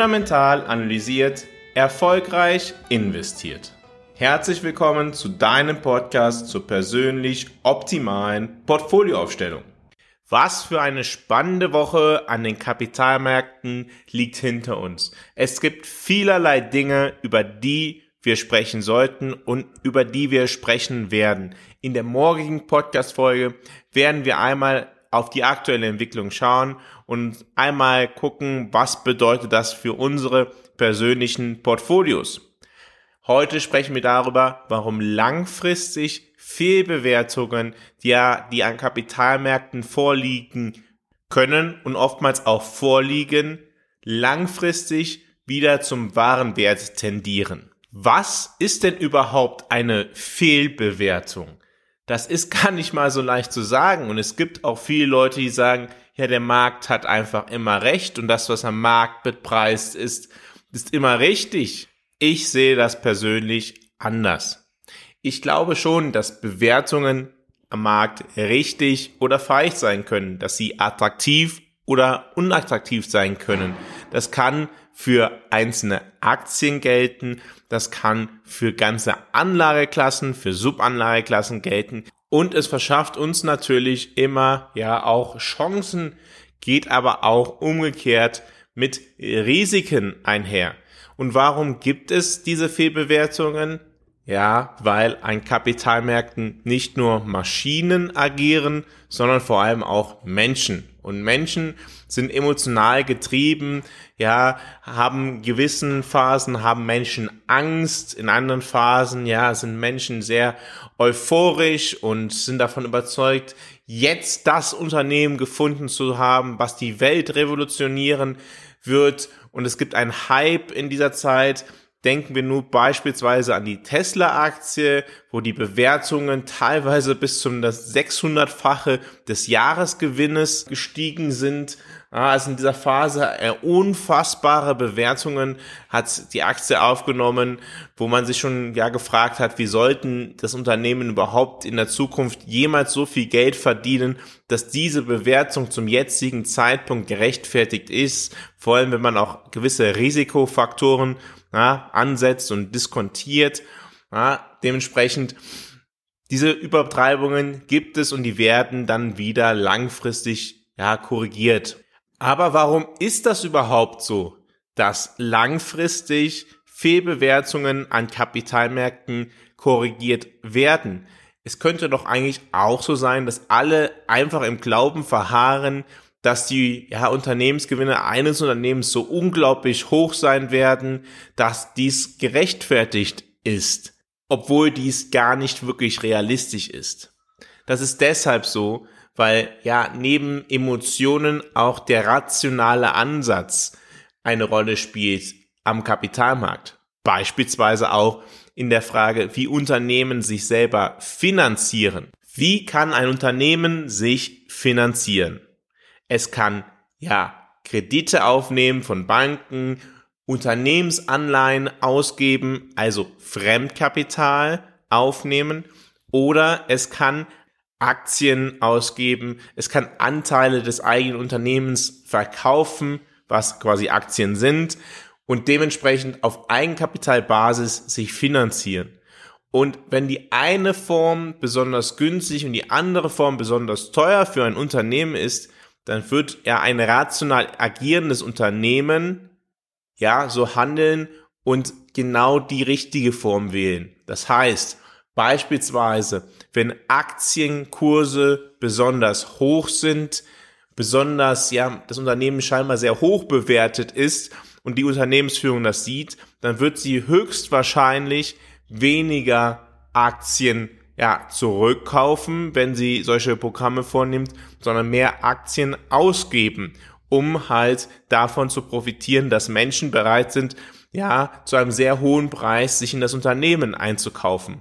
fundamental analysiert, erfolgreich investiert. Herzlich willkommen zu deinem Podcast zur persönlich optimalen Portfolioaufstellung. Was für eine spannende Woche an den Kapitalmärkten liegt hinter uns. Es gibt vielerlei Dinge, über die wir sprechen sollten und über die wir sprechen werden. In der morgigen Podcast-Folge werden wir einmal auf die aktuelle Entwicklung schauen und einmal gucken, was bedeutet das für unsere persönlichen Portfolios. Heute sprechen wir darüber, warum langfristig Fehlbewertungen, die, ja, die an Kapitalmärkten vorliegen können und oftmals auch vorliegen, langfristig wieder zum wahren Wert tendieren. Was ist denn überhaupt eine Fehlbewertung? Das ist gar nicht mal so leicht zu sagen. Und es gibt auch viele Leute, die sagen, ja, der Markt hat einfach immer recht und das, was am Markt bepreist ist, ist immer richtig. Ich sehe das persönlich anders. Ich glaube schon, dass Bewertungen am Markt richtig oder falsch sein können, dass sie attraktiv oder unattraktiv sein können. Das kann für einzelne Aktien gelten, das kann für ganze Anlageklassen, für Subanlageklassen gelten und es verschafft uns natürlich immer ja auch Chancen, geht aber auch umgekehrt mit Risiken einher. Und warum gibt es diese Fehlbewertungen? Ja, weil an Kapitalmärkten nicht nur Maschinen agieren, sondern vor allem auch Menschen. Und Menschen sind emotional getrieben, ja, haben gewissen Phasen, haben Menschen Angst, in anderen Phasen, ja, sind Menschen sehr euphorisch und sind davon überzeugt, jetzt das Unternehmen gefunden zu haben, was die Welt revolutionieren wird. Und es gibt einen Hype in dieser Zeit, Denken wir nur beispielsweise an die Tesla-Aktie, wo die Bewertungen teilweise bis zum 600-fache des Jahresgewinnes gestiegen sind. Also in dieser Phase äh, unfassbare Bewertungen hat die Aktie aufgenommen, wo man sich schon ja gefragt hat, wie sollten das Unternehmen überhaupt in der Zukunft jemals so viel Geld verdienen, dass diese Bewertung zum jetzigen Zeitpunkt gerechtfertigt ist, vor allem wenn man auch gewisse Risikofaktoren ja, ansetzt und diskontiert. Ja, dementsprechend diese Übertreibungen gibt es und die werden dann wieder langfristig ja, korrigiert. Aber warum ist das überhaupt so, dass langfristig Fehlbewertungen an Kapitalmärkten korrigiert werden? Es könnte doch eigentlich auch so sein, dass alle einfach im Glauben verharren, dass die ja, Unternehmensgewinne eines Unternehmens so unglaublich hoch sein werden, dass dies gerechtfertigt ist, obwohl dies gar nicht wirklich realistisch ist. Das ist deshalb so, weil ja neben Emotionen auch der rationale Ansatz eine Rolle spielt am Kapitalmarkt. Beispielsweise auch in der Frage, wie Unternehmen sich selber finanzieren. Wie kann ein Unternehmen sich finanzieren? Es kann ja Kredite aufnehmen von Banken, Unternehmensanleihen ausgeben, also Fremdkapital aufnehmen oder es kann Aktien ausgeben, es kann Anteile des eigenen Unternehmens verkaufen, was quasi Aktien sind und dementsprechend auf Eigenkapitalbasis sich finanzieren. Und wenn die eine Form besonders günstig und die andere Form besonders teuer für ein Unternehmen ist, dann wird er ein rational agierendes Unternehmen ja so handeln und genau die richtige Form wählen. Das heißt, beispielsweise, wenn Aktienkurse besonders hoch sind, besonders ja das Unternehmen scheinbar sehr hoch bewertet ist und die Unternehmensführung das sieht, dann wird sie höchstwahrscheinlich weniger Aktien ja, zurückkaufen, wenn sie solche Programme vornimmt, sondern mehr Aktien ausgeben, um halt davon zu profitieren, dass Menschen bereit sind, ja, zu einem sehr hohen Preis sich in das Unternehmen einzukaufen.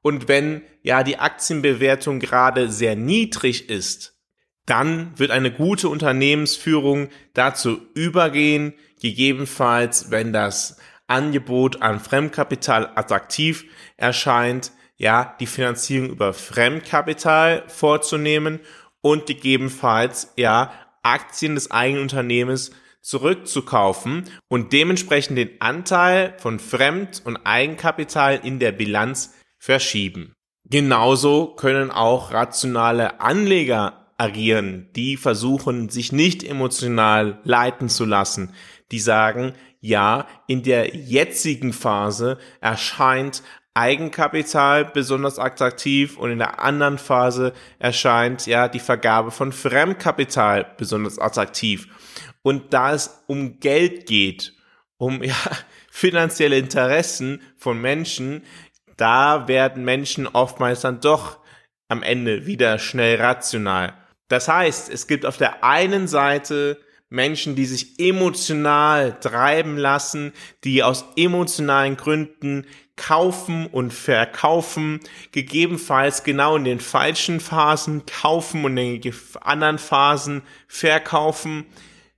Und wenn ja die Aktienbewertung gerade sehr niedrig ist, dann wird eine gute Unternehmensführung dazu übergehen, gegebenenfalls, wenn das Angebot an Fremdkapital attraktiv erscheint, ja, die Finanzierung über Fremdkapital vorzunehmen und gegebenenfalls, ja, Aktien des eigenen Unternehmens zurückzukaufen und dementsprechend den Anteil von Fremd- und Eigenkapital in der Bilanz verschieben. Genauso können auch rationale Anleger agieren, die versuchen, sich nicht emotional leiten zu lassen, die sagen, ja, in der jetzigen Phase erscheint Eigenkapital besonders attraktiv und in der anderen Phase erscheint ja die Vergabe von Fremdkapital besonders attraktiv. Und da es um Geld geht, um ja finanzielle Interessen von Menschen, da werden Menschen oftmals dann doch am Ende wieder schnell rational. Das heißt, es gibt auf der einen Seite Menschen, die sich emotional treiben lassen, die aus emotionalen Gründen kaufen und verkaufen, gegebenenfalls genau in den falschen Phasen kaufen und in den anderen Phasen verkaufen.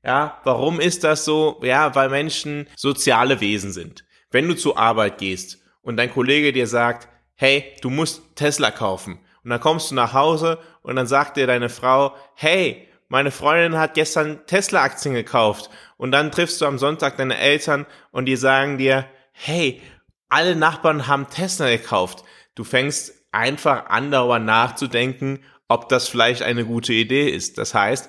Ja, warum ist das so? Ja, weil Menschen soziale Wesen sind. Wenn du zur Arbeit gehst und dein Kollege dir sagt, hey, du musst Tesla kaufen. Und dann kommst du nach Hause und dann sagt dir deine Frau, hey, meine Freundin hat gestern Tesla-Aktien gekauft. Und dann triffst du am Sonntag deine Eltern und die sagen dir, hey, alle Nachbarn haben Tesla gekauft. Du fängst einfach an, darüber nachzudenken, ob das vielleicht eine gute Idee ist. Das heißt,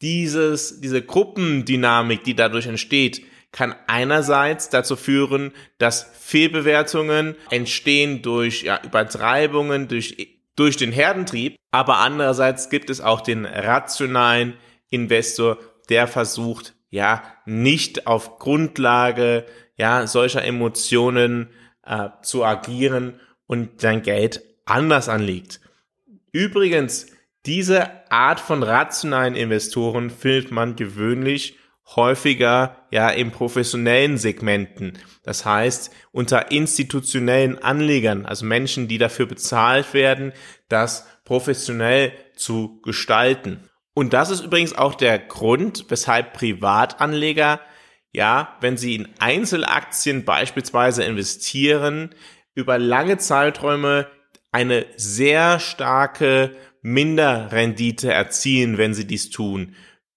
dieses, diese Gruppendynamik, die dadurch entsteht, kann einerseits dazu führen, dass Fehlbewertungen entstehen durch ja, Übertreibungen, durch, durch den Herdentrieb, aber andererseits gibt es auch den rationalen Investor, der versucht, ja, nicht auf Grundlage ja, solcher Emotionen äh, zu agieren und sein Geld anders anlegt. Übrigens, diese Art von rationalen Investoren findet man gewöhnlich häufiger ja in professionellen Segmenten. Das heißt, unter institutionellen Anlegern, also Menschen, die dafür bezahlt werden, das professionell zu gestalten. Und das ist übrigens auch der Grund, weshalb Privatanleger, ja, wenn sie in Einzelaktien beispielsweise investieren, über lange Zeiträume eine sehr starke Minderrendite erzielen, wenn sie dies tun.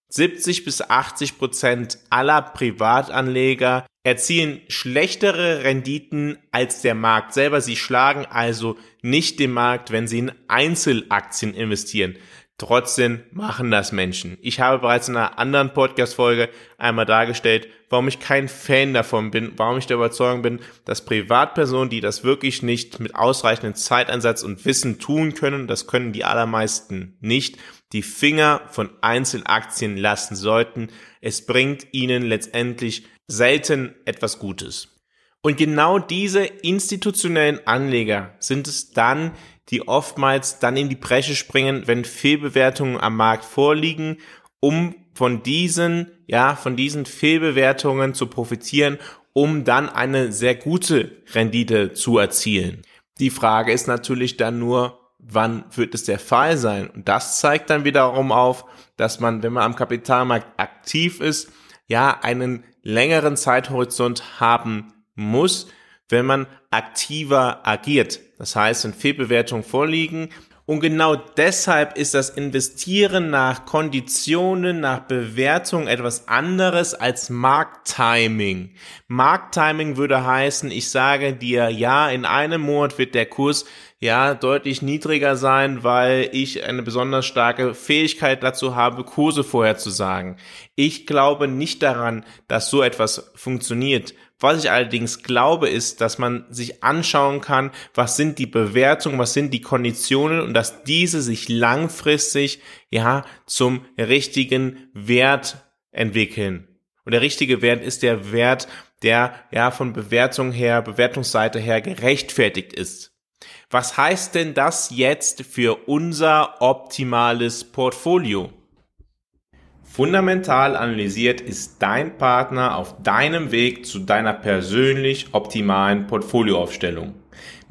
70 bis 80 Prozent aller Privatanleger erzielen schlechtere Renditen als der Markt selber. Sie schlagen also nicht den Markt, wenn sie in Einzelaktien investieren. Trotzdem machen das Menschen. Ich habe bereits in einer anderen Podcast-Folge einmal dargestellt, warum ich kein Fan davon bin, warum ich der Überzeugung bin, dass Privatpersonen, die das wirklich nicht mit ausreichendem Zeiteinsatz und Wissen tun können, das können die allermeisten nicht, die Finger von Einzelaktien lassen sollten. Es bringt ihnen letztendlich selten etwas Gutes. Und genau diese institutionellen Anleger sind es dann, die oftmals dann in die Bresche springen, wenn Fehlbewertungen am Markt vorliegen, um von diesen, ja, von diesen Fehlbewertungen zu profitieren, um dann eine sehr gute Rendite zu erzielen. Die Frage ist natürlich dann nur, wann wird es der Fall sein? Und das zeigt dann wiederum auf, dass man, wenn man am Kapitalmarkt aktiv ist, ja, einen längeren Zeithorizont haben muss, wenn man aktiver agiert. Das heißt, wenn Fehlbewertungen vorliegen, und genau deshalb ist das Investieren nach Konditionen, nach Bewertung etwas anderes als Markttiming. Markttiming würde heißen, ich sage dir, ja, in einem Monat wird der Kurs ja deutlich niedriger sein, weil ich eine besonders starke Fähigkeit dazu habe, Kurse vorherzusagen. Ich glaube nicht daran, dass so etwas funktioniert, was ich allerdings glaube, ist, dass man sich anschauen kann, was sind die Bewertungen, was sind die Konditionen und dass diese sich langfristig, ja, zum richtigen Wert entwickeln. Und der richtige Wert ist der Wert, der, ja, von Bewertung her, Bewertungsseite her gerechtfertigt ist. Was heißt denn das jetzt für unser optimales Portfolio? Fundamental analysiert ist dein Partner auf deinem Weg zu deiner persönlich optimalen Portfolioaufstellung.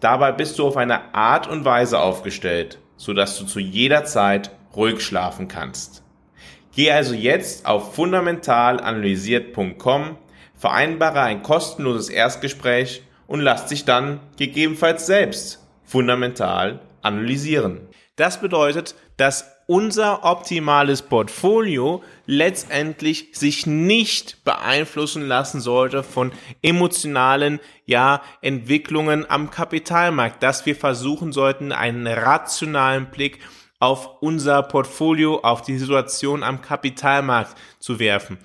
Dabei bist du auf eine Art und Weise aufgestellt, sodass du zu jeder Zeit ruhig schlafen kannst. Geh also jetzt auf fundamentalanalysiert.com, vereinbare ein kostenloses Erstgespräch und lass dich dann gegebenenfalls selbst fundamental analysieren. Das bedeutet, dass unser optimales Portfolio letztendlich sich nicht beeinflussen lassen sollte von emotionalen, ja, Entwicklungen am Kapitalmarkt, dass wir versuchen sollten, einen rationalen Blick auf unser Portfolio, auf die Situation am Kapitalmarkt zu werfen.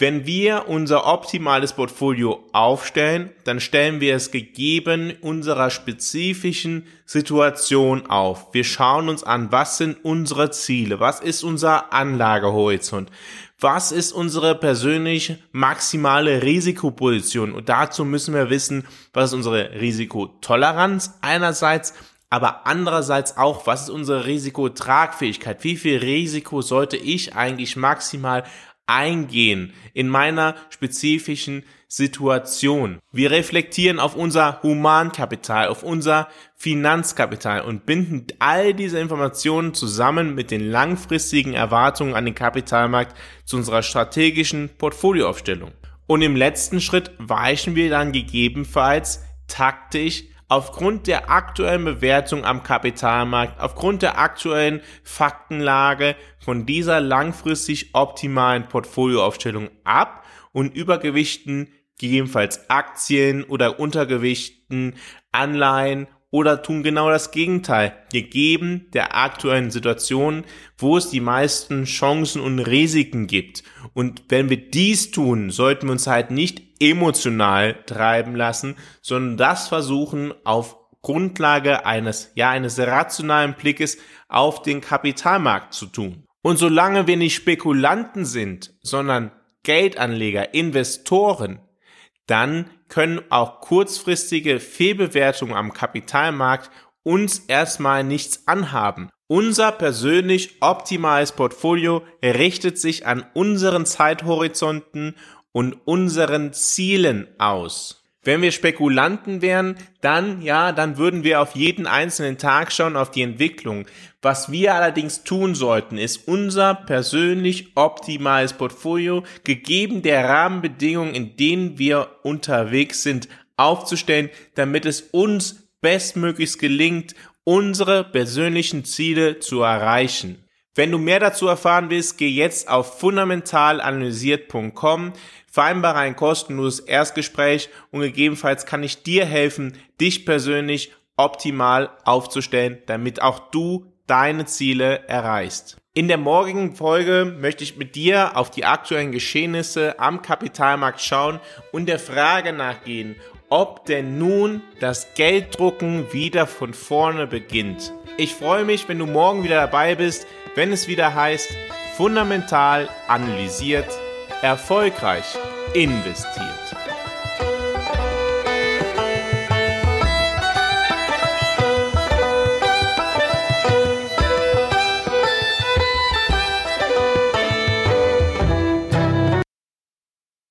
Wenn wir unser optimales Portfolio aufstellen, dann stellen wir es gegeben unserer spezifischen Situation auf. Wir schauen uns an, was sind unsere Ziele, was ist unser Anlagehorizont, was ist unsere persönlich maximale Risikoposition und dazu müssen wir wissen, was ist unsere Risikotoleranz einerseits, aber andererseits auch, was ist unsere Risikotragfähigkeit? Wie viel Risiko sollte ich eigentlich maximal eingehen in meiner spezifischen Situation. Wir reflektieren auf unser Humankapital, auf unser Finanzkapital und binden all diese Informationen zusammen mit den langfristigen Erwartungen an den Kapitalmarkt zu unserer strategischen Portfolioaufstellung. Und im letzten Schritt weichen wir dann gegebenenfalls taktisch aufgrund der aktuellen Bewertung am Kapitalmarkt, aufgrund der aktuellen Faktenlage von dieser langfristig optimalen Portfolioaufstellung ab und übergewichten gegebenenfalls Aktien oder Untergewichten, Anleihen oder tun genau das Gegenteil, gegeben der aktuellen Situation, wo es die meisten Chancen und Risiken gibt. Und wenn wir dies tun, sollten wir uns halt nicht emotional treiben lassen, sondern das versuchen auf Grundlage eines, ja, eines rationalen Blickes auf den Kapitalmarkt zu tun. Und solange wir nicht Spekulanten sind, sondern Geldanleger, Investoren, dann können auch kurzfristige Fehlbewertungen am Kapitalmarkt uns erstmal nichts anhaben. Unser persönlich optimales Portfolio richtet sich an unseren Zeithorizonten und unseren Zielen aus. Wenn wir Spekulanten wären, dann, ja, dann würden wir auf jeden einzelnen Tag schauen, auf die Entwicklung. Was wir allerdings tun sollten, ist unser persönlich optimales Portfolio, gegeben der Rahmenbedingungen, in denen wir unterwegs sind, aufzustellen, damit es uns bestmöglichst gelingt, unsere persönlichen Ziele zu erreichen. Wenn du mehr dazu erfahren willst, geh jetzt auf fundamentalanalysiert.com, vereinbare ein kostenloses Erstgespräch und gegebenenfalls kann ich dir helfen, dich persönlich optimal aufzustellen, damit auch du deine Ziele erreichst. In der morgigen Folge möchte ich mit dir auf die aktuellen Geschehnisse am Kapitalmarkt schauen und der Frage nachgehen, ob denn nun das Gelddrucken wieder von vorne beginnt. Ich freue mich, wenn du morgen wieder dabei bist wenn es wieder heißt, fundamental analysiert, erfolgreich investiert.